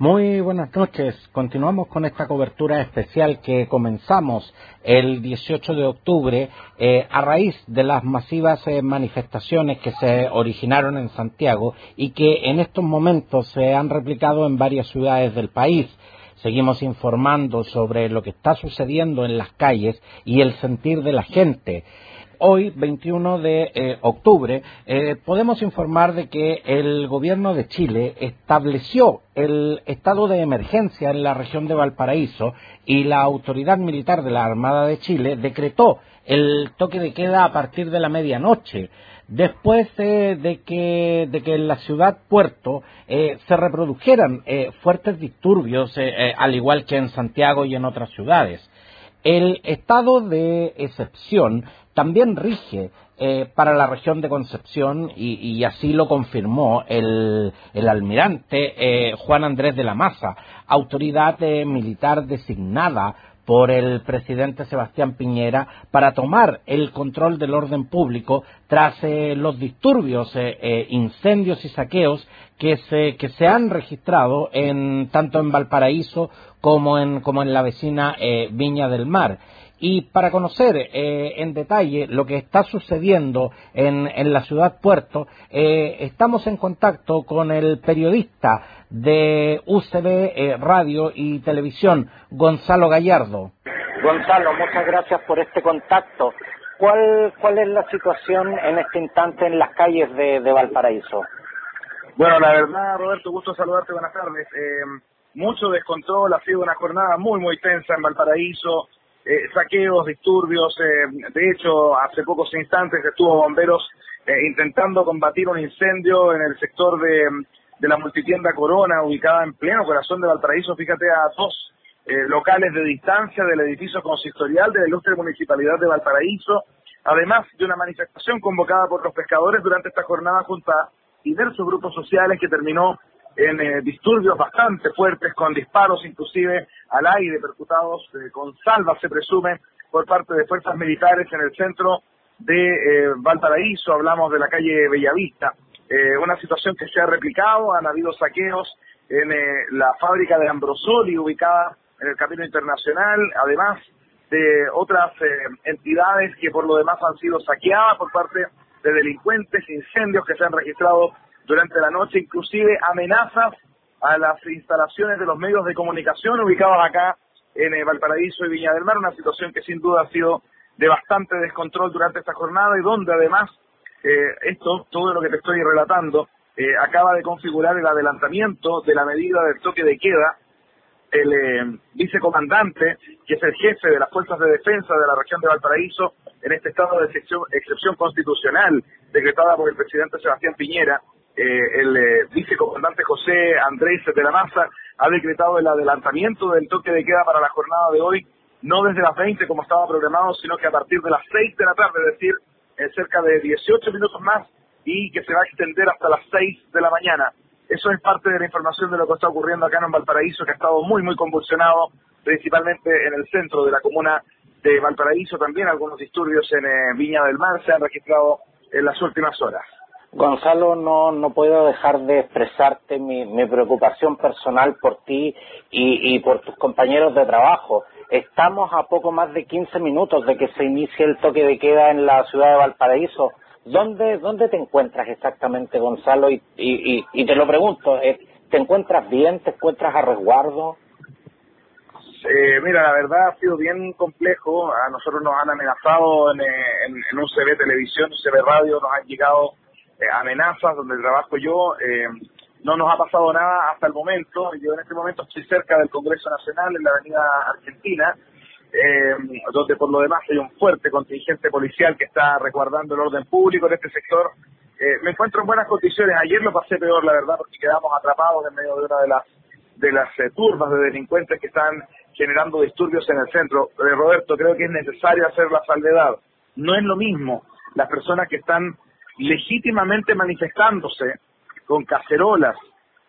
Muy buenas noches. Continuamos con esta cobertura especial que comenzamos el 18 de octubre eh, a raíz de las masivas eh, manifestaciones que se originaron en Santiago y que en estos momentos se han replicado en varias ciudades del país. Seguimos informando sobre lo que está sucediendo en las calles y el sentir de la gente hoy, 21 de eh, octubre, eh, podemos informar de que el gobierno de Chile estableció el estado de emergencia en la región de Valparaíso y la autoridad militar de la Armada de Chile decretó el toque de queda a partir de la medianoche después de, que, de que en la ciudad puerto eh, se reprodujeran fuertes disturbios, al igual que en Santiago y en otras ciudades. El estado de excepción también rige eh, para la región de Concepción y, así lo confirmó el, almirante eh, Juan Andrés de la Maza, autoridad eh, militar designada por el presidente Sebastián Piñera para tomar el control del orden público tras los disturbios, incendios y saqueos que se, que se han registrado en, tanto en Valparaíso como en, como en la vecina Viña del Mar. Y para conocer eh, en detalle lo que está sucediendo en, la ciudad puerto, eh, estamos en contacto con el periodista de UCB eh, Radio y Televisión, Gonzalo Gallardo. Gonzalo, muchas gracias por este contacto. ¿Cuál, cuál es la situación en este instante en las calles de, de Valparaíso? Bueno, la verdad, Roberto, gusto saludarte, buenas tardes. mucho descontrol, ha sido una jornada muy, muy tensa en Valparaíso eh, saqueos, disturbios. Eh, de hecho, hace pocos instantes estuvo bomberos eh, intentando combatir un incendio en el sector de, de, la multitienda Corona, ubicada en pleno corazón de Valparaíso. Fíjate a dos locales de distancia del edificio consistorial de la ilustre municipalidad de Valparaíso, además de una manifestación convocada por los pescadores durante esta jornada junto a diversos grupos sociales que terminó en eh, disturbios bastante fuertes, con disparos inclusive al aire, percutados eh, con salvas, se presume, por parte de fuerzas militares en el centro de eh, Valparaíso, hablamos de la calle Bellavista. una situación que se ha replicado, han habido saqueos en la fábrica de Ambrosoli, ubicada en el Camino Internacional, además de otras entidades que por lo demás han sido saqueadas por parte de delincuentes, incendios que se han registrado durante la noche, inclusive amenazas a las instalaciones de los medios de comunicación ubicados acá en eh, Valparaíso y Viña del Mar, una situación que sin duda ha sido de bastante descontrol durante esta jornada y donde además eh, esto, todo lo que te estoy relatando, eh, acaba de configurar el adelantamiento de la medida del toque de queda. El vicecomandante, que es el jefe de las fuerzas de defensa de la región de Valparaíso, en este estado de excepción constitucional decretada por el presidente Sebastián Piñera, eh, el eh, vicecomandante José Andrés de la Maza ha decretado el adelantamiento del toque de queda para la jornada de hoy, no desde las 20 como estaba programado, sino que a partir de las 6 de la tarde, es decir, en cerca de 18 minutos más y que se va a extender hasta las 6 de la mañana. Eso es parte de la información de lo que está ocurriendo acá en Valparaíso, que ha estado muy, muy convulsionado, principalmente en el centro de la comuna de Valparaíso. También algunos disturbios en eh, Viña del Mar se han registrado en las últimas horas. Gonzalo, no, no puedo dejar de expresarte mi, mi preocupación personal por ti y, por tus compañeros de trabajo. Estamos a poco más de 15 minutos de que se inicie el toque de queda en la ciudad de Valparaíso. ¿Dónde, dónde te encuentras exactamente, Gonzalo? Y, y, y te lo pregunto, eh, ¿te encuentras bien? ¿Te encuentras a resguardo? Eh, mira, la verdad ha sido bien complejo. A nosotros nos han amenazado en, en, en un CB televisión, un CB radio, nos han llegado eh, amenazas donde trabajo yo. Eh, no nos ha pasado nada hasta el momento. Yo en este momento estoy cerca del Congreso Nacional, en la Avenida Argentina, eh, donde por lo demás hay un fuerte contingente policial que está resguardando el orden público en este sector. me encuentro en buenas condiciones. Ayer lo pasé peor, la verdad, porque quedamos atrapados en medio de una de las de las turbas de delincuentes que están generando disturbios en el centro. Roberto, creo que es necesario hacer la salvedad. No es lo mismo las personas que están legítimamente manifestándose con cacerolas,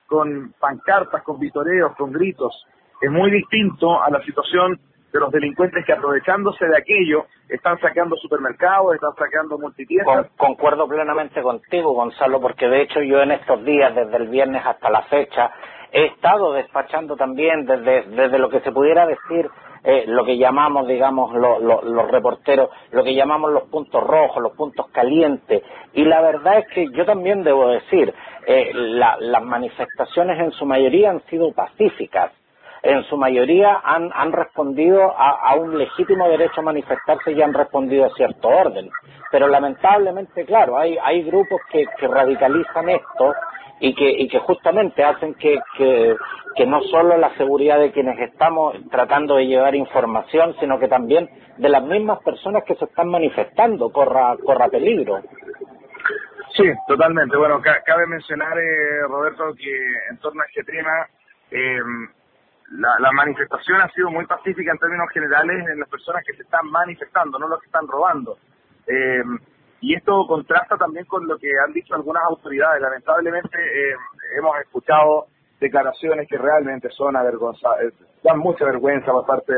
con pancartas, con vitoreos, con gritos. Es muy distinto a la situación de los delincuentes que aprovechándose de aquello están saqueando supermercados, están saqueando multitiendas. concuerdo plenamente contigo, Gonzalo, porque de hecho yo en estos días, desde el viernes hasta la fecha, he estado despachando también desde lo que se pudiera decir eh, lo que llamamos, digamos, los reporteros, lo que llamamos los puntos rojos, los puntos calientes. Y la verdad es que yo también debo decir, eh, las manifestaciones en su mayoría han sido pacíficas. En su mayoría han, han respondido a, un legítimo derecho a manifestarse y han respondido a cierto orden. Pero lamentablemente, claro, hay, hay grupos que radicalizan esto y que, y que justamente hacen que, no solo la seguridad de quienes estamos tratando de llevar información, sino que también de las mismas personas que se están manifestando corra, corra peligro. Sí, totalmente. Bueno, cabe mencionar, eh, Roberto, que en torno a este tema, eh, la, la, manifestación ha sido muy pacífica en términos generales en las personas que se están manifestando, no los que están robando. Eh, y esto contrasta también con lo que han dicho algunas autoridades. Lamentablemente eh, hemos escuchado declaraciones que realmente son avergonzadas, dan mucha vergüenza por parte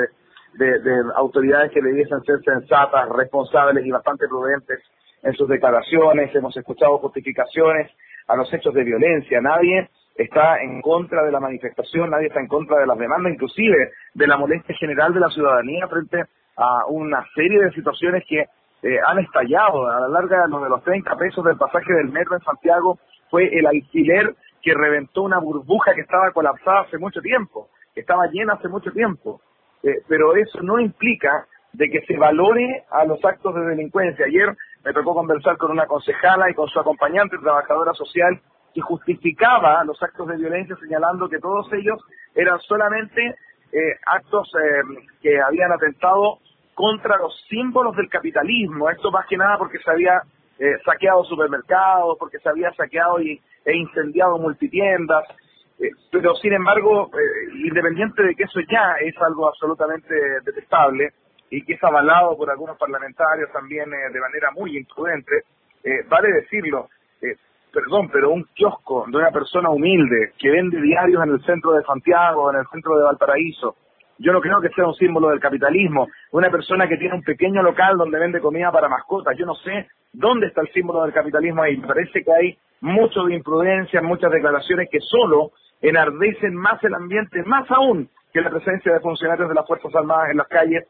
de, autoridades que debiesen ser sensatas, responsables y bastante prudentes en sus declaraciones. Hemos escuchado justificaciones a los hechos de violencia. Nadie está en contra de la manifestación, nadie está en contra de las demandas, inclusive de la molestia general de la ciudadanía frente a una serie de situaciones que eh, han estallado. A la larga, lo de los 30 pesos del pasaje del metro en Santiago fue el alquiler que reventó una burbuja que estaba colapsada hace mucho tiempo, estaba llena hace mucho tiempo. Eh, pero eso no implica de que se valore a los actos de delincuencia. Ayer me tocó conversar con una concejala y con su acompañante, trabajadora social, que justificaba los actos de violencia señalando que todos ellos eran solamente eh, actos que habían atentado contra los símbolos del capitalismo. Esto más que nada porque se había eh, saqueado supermercados, porque se había saqueado y, e incendiado multitiendas. Eh, pero sin embargo, eh, independiente de que eso ya es algo absolutamente detestable y que es avalado por algunos parlamentarios también de manera muy imprudente, vale decirlo, perdón, pero un kiosco de una persona humilde que vende diarios en el centro de Santiago, en el centro de Valparaíso, yo no creo que sea un símbolo del capitalismo. Una persona que tiene un pequeño local donde vende comida para mascotas, yo no sé dónde está el símbolo del capitalismo ahí. Parece que hay mucho de imprudencia, muchas declaraciones que solo enardecen más el ambiente, más aún que la presencia de funcionarios de las Fuerzas Armadas en las calles,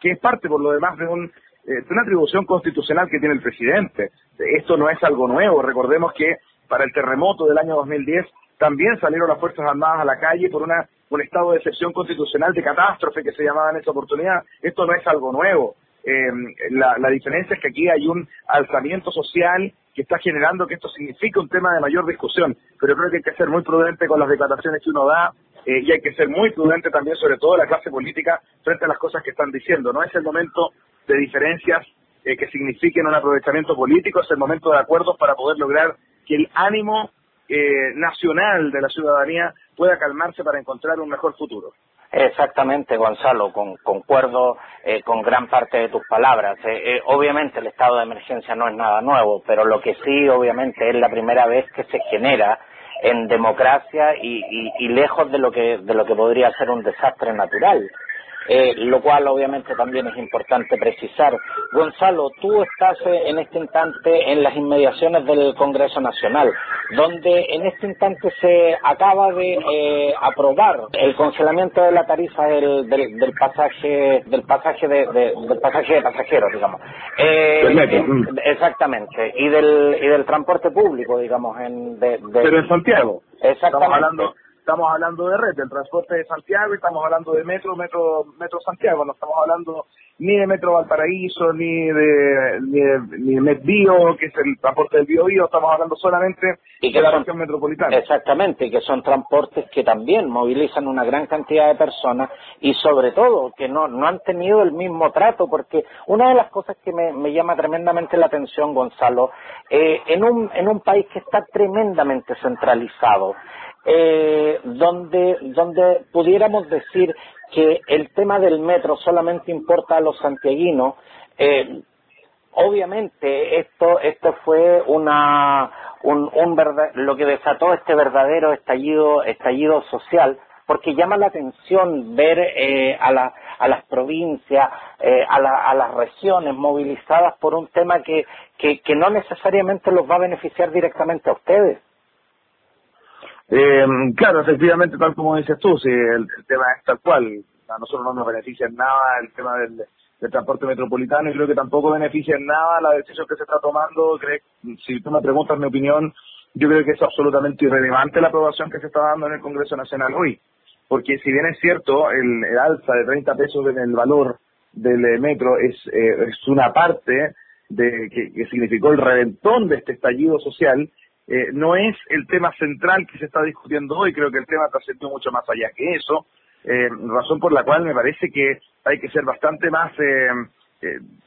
que es parte por lo demás de, un, eh, de una atribución constitucional que tiene el presidente. Esto no es algo nuevo. Recordemos que para el terremoto del año 2010 también salieron las Fuerzas Armadas a la calle por una un estado de excepción constitucional de catástrofe que se llamaba en esa oportunidad. Esto no es algo nuevo. Eh, la, diferencia es que aquí hay un alzamiento social que está generando que esto signifique un tema de mayor discusión. Pero creo que hay que ser muy prudente con las declaraciones que uno da eh, y hay que ser muy prudente también, sobre todo la clase política, frente a las cosas que están diciendo. No es el momento de diferencias eh, que signifiquen un aprovechamiento político, es el momento de acuerdos para poder lograr que el ánimo eh, nacional de la ciudadanía pueda calmarse para encontrar un mejor futuro. Exactamente, Gonzalo, concuerdo eh, con gran parte de tus palabras. Eh, obviamente el estado de emergencia no es nada nuevo, pero lo que sí, obviamente, es la primera vez que se genera en democracia y, lejos de lo que de lo que podría ser un desastre natural. Eh, lo cual obviamente también es importante precisar. Gonzalo, tú estás eh, en este instante en las inmediaciones del Congreso Nacional, donde en este instante se acaba de eh, aprobar el congelamiento de la tarifa del, del, pasaje del pasaje de, del pasaje de pasajeros, digamos. exactamente, y del y del transporte público, digamos, en Pero en Santiago. Exactamente estamos hablando de red, del transporte de Santiago y estamos hablando de metro, metro, metro Santiago, no estamos hablando ni de metro Valparaíso, ni de, ni de, ni de MetBio, que es el transporte del Bio Bio, estamos hablando solamente de la región metropolitana. Exactamente, que son transportes que también movilizan una gran cantidad de personas y sobre todo que no, no han tenido el mismo trato, porque una de las cosas que me, me llama tremendamente la atención, Gonzalo, eh, en, un, en un país que está tremendamente centralizado, eh, donde, donde pudiéramos decir que el tema del metro solamente importa a los santiaguinos, eh, obviamente esto, esto fue una, un, un lo que desató este verdadero estallido, estallido social, porque llama la atención ver eh, a, la, a las provincias, eh, a, la, a, las regiones movilizadas por un tema que, que, que no necesariamente los va a beneficiar directamente a ustedes. Eh, claro, efectivamente, tal como dices tú, si el, tema es tal cual, a nosotros no nos beneficia en nada el tema del, transporte metropolitano y creo que tampoco beneficia en nada la decisión que se está tomando. si tú me preguntas mi opinión, yo creo que es absolutamente irrelevante la aprobación que se está dando en el Congreso Nacional hoy. Porque si bien es cierto, el, alza de 30 pesos en el valor del eh, metro es, eh, es una parte de que, significó el reventón de este estallido social, eh, no es el tema central que se está discutiendo hoy, creo que el tema trascendió mucho más allá que eso, razón por la cual me parece que hay que ser bastante más,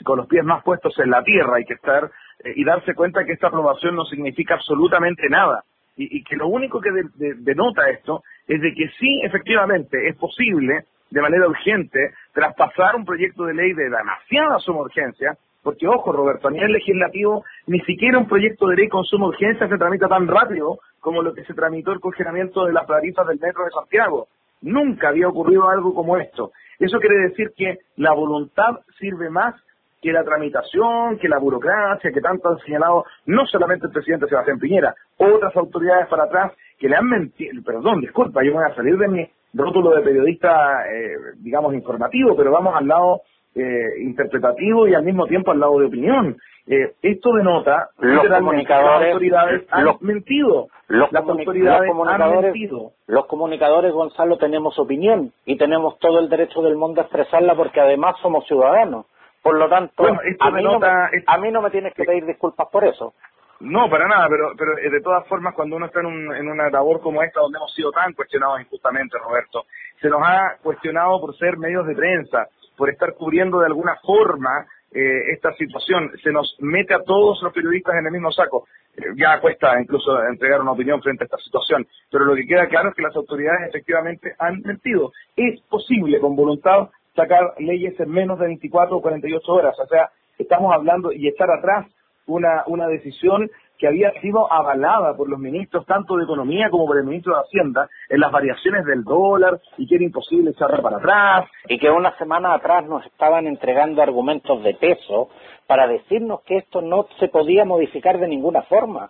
con los pies más puestos en la tierra, hay que estar y darse cuenta que esta aprobación no significa absolutamente nada. Y, que lo único que denota esto es de que sí, efectivamente, es posible de manera urgente traspasar un proyecto de ley de demasiada suma urgencia, porque ojo, Roberto, a nivel legislativo ni siquiera un proyecto de ley con suma urgencia se tramita tan rápido como lo que se tramitó el congelamiento de las tarifas del metro de Santiago. Nunca había ocurrido algo como esto. Eso quiere decir que la voluntad sirve más que la tramitación, que la burocracia, que tanto han señalado no solamente el presidente Sebastián Piñera, otras autoridades para atrás que le han mentido, perdón, disculpa, yo voy a salir de mi rótulo de periodista, eh, digamos, informativo, pero vamos al lado eh, interpretativo y al mismo tiempo al lado de opinión. Eh, esto denota los comunicadores, las autoridades han mentido. Los, las autoridades han mentido. Los comunicadores, Gonzalo, tenemos opinión y tenemos todo el derecho del mundo a expresarla porque además somos ciudadanos. Por lo tanto, a, mí no me, a mí no me tienes que pedir disculpas por eso. No, para nada, pero, pero eh, de todas formas, cuando uno está en, en una labor como esta, donde hemos sido tan cuestionados injustamente, Roberto, se nos ha cuestionado por ser medios de prensa, por estar cubriendo de alguna forma eh, esta situación, se nos mete a todos los periodistas en el mismo saco. Eh, ya cuesta incluso entregar una opinión frente a esta situación, pero lo que queda claro es que las autoridades efectivamente han mentido. Es posible con voluntad sacar leyes en menos de 24 o 48 horas, o sea, estamos hablando y estar atrás una, una decisión que había sido avalada por los ministros tanto de Economía como por el ministro de Hacienda en las variaciones del dólar y que era imposible echarla para atrás. Y que una semana atrás nos estaban entregando argumentos de peso para decirnos que esto no se podía modificar de ninguna forma.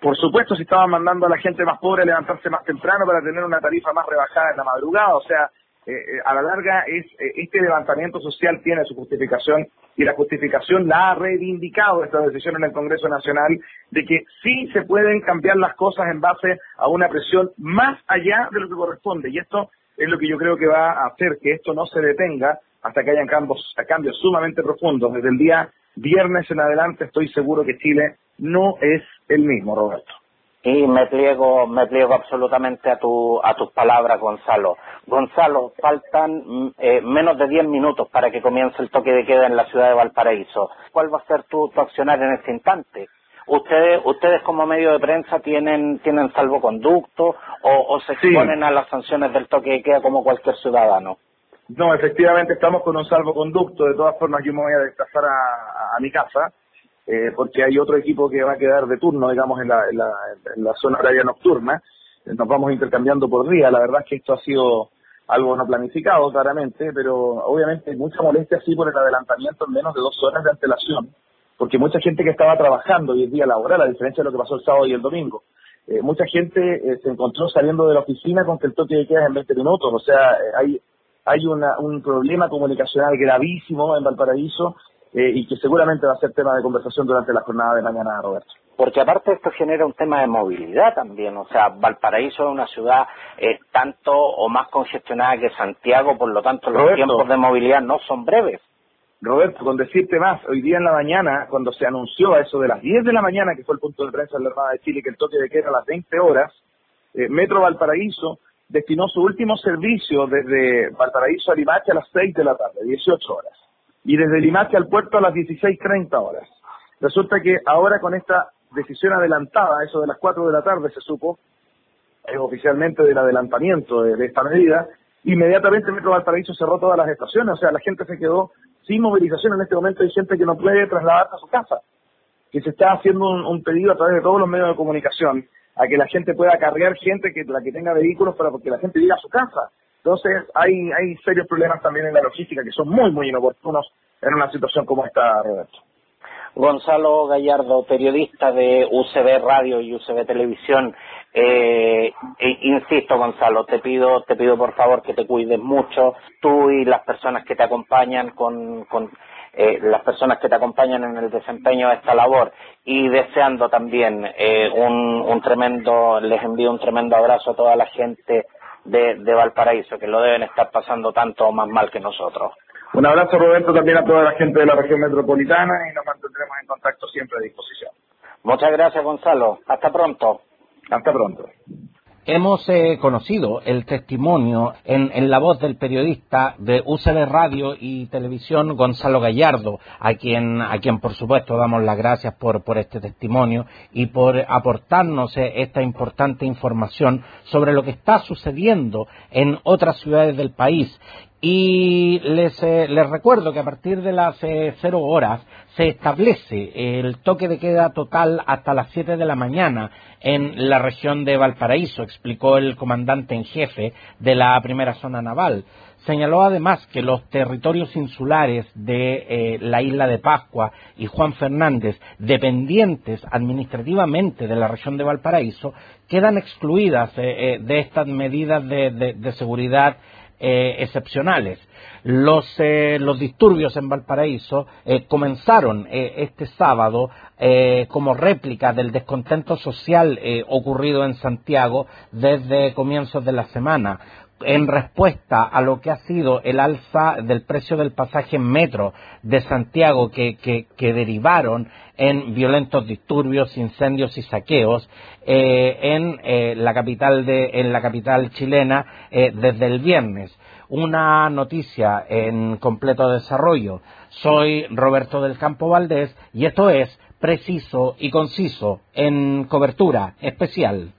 Por supuesto, si estaban mandando a la gente más pobre a levantarse más temprano para tener una tarifa más rebajada en la madrugada, o sea, eh, eh, a la larga es eh, este levantamiento social tiene su justificación y la justificación la ha reivindicado esta decisión en el Congreso Nacional de que sí se pueden cambiar las cosas en base a una presión más allá de lo que corresponde y esto es lo que yo creo que va a hacer que esto no se detenga hasta que hayan cambios, cambios sumamente profundos. Desde el día viernes en adelante estoy seguro que Chile no es el mismo, Roberto. Y me pliego, me pliego absolutamente a, tu, a tus palabras, Gonzalo. Gonzalo, faltan mm, eh, menos de 10 minutos para que comience el toque de queda en la ciudad de Valparaíso. ¿Cuál va a ser tu, tu accionar en este instante? ¿Ustedes, ustedes como medio de prensa tienen, tienen salvoconducto o, se exponen a las sanciones del toque de queda como cualquier ciudadano? No, efectivamente estamos con un salvoconducto. De todas formas, yo me voy a desplazar a mi casa eh, porque hay otro equipo que va a quedar de turno, digamos, en la, en la, zona horaria nocturna. Nos vamos intercambiando por día. La verdad es que esto ha sido algo no planificado, claramente, pero obviamente mucha molestia así por el adelantamiento en menos de dos horas de antelación, porque mucha gente que estaba trabajando hoy es día laboral, a diferencia de lo que pasó el sábado y el domingo, eh, mucha gente eh, se encontró saliendo de la oficina con que el toque de queda es en 20 minutos, o sea, hay hay una, un problema comunicacional gravísimo en Valparaíso eh, y que seguramente va a ser tema de conversación durante la jornada de mañana, Roberto. Porque aparte esto genera un tema de movilidad también, o sea, Valparaíso es una ciudad eh, tanto o más congestionada que Santiago, por lo tanto los tiempos de movilidad no son breves. Roberto, con decirte más, hoy día en la mañana, cuando se anunció a eso de las 10 de la mañana, que fue el punto de prensa de la Armada de Chile, que el toque de queda a las 20 horas, eh, Metro Valparaíso destinó su último servicio desde Valparaíso a Limache a las 6 de la tarde, 18 horas y desde Limache al puerto a las 16.30 horas. Resulta que ahora con esta decisión adelantada, eso de las 4 de la tarde se supo, eh, oficialmente del adelantamiento de, esta medida, inmediatamente Metro Valparaíso cerró todas las estaciones, o sea, la gente se quedó sin movilización en este momento, hay gente que no puede trasladarse a su casa, que se está haciendo un, pedido a través de todos los medios de comunicación a que la gente pueda cargar gente que la que tenga vehículos para que la gente llegue a su casa. Entonces, hay, hay serios problemas también en la logística que son muy, muy inoportunos en una situación como esta, Roberto. Gonzalo Gallardo, periodista de UCB Radio y UCB Televisión, Eh, e, insisto, Gonzalo, te pido, te pido por favor que te cuides mucho, tú y las personas que te acompañan con, con eh, las personas que te acompañan en el desempeño de esta labor. Y deseando también eh, un, un, tremendo, les envío un tremendo abrazo a toda la gente de, de Valparaíso, que lo deben estar pasando tanto o más mal que nosotros. Un abrazo, Roberto, también a toda la gente de la región metropolitana y nos mantendremos en contacto siempre a disposición. Muchas gracias, Gonzalo. Hasta pronto. Hasta pronto. Hemos eh, conocido el testimonio en, la voz del periodista de UCD Radio y Televisión, Gonzalo Gallardo, a quien, a quien por supuesto damos las gracias por, por este testimonio y por aportarnos eh, esta importante información sobre lo que está sucediendo en otras ciudades del país y les, eh, les, recuerdo que a partir de las eh, cero horas se establece el toque de queda total hasta las siete de la mañana en la región de Valparaíso, explicó el comandante en jefe de la primera zona naval. Señaló además que los territorios insulares de eh, la isla de Pascua y Juan Fernández, dependientes administrativamente de la región de Valparaíso, quedan excluidas de estas medidas de seguridad eh, excepcionales. Los, eh, los, disturbios en Valparaíso eh, comenzaron este sábado como réplica del descontento social ocurrido en Santiago desde comienzos de la semana en respuesta a lo que ha sido el alza del precio del pasaje en metro de Santiago que, que, derivaron en violentos disturbios, incendios y saqueos eh, en, eh, la capital de, en la capital chilena eh, desde el viernes. Una noticia en completo desarrollo. Soy Roberto del Campo Valdés y esto es preciso y conciso en cobertura especial.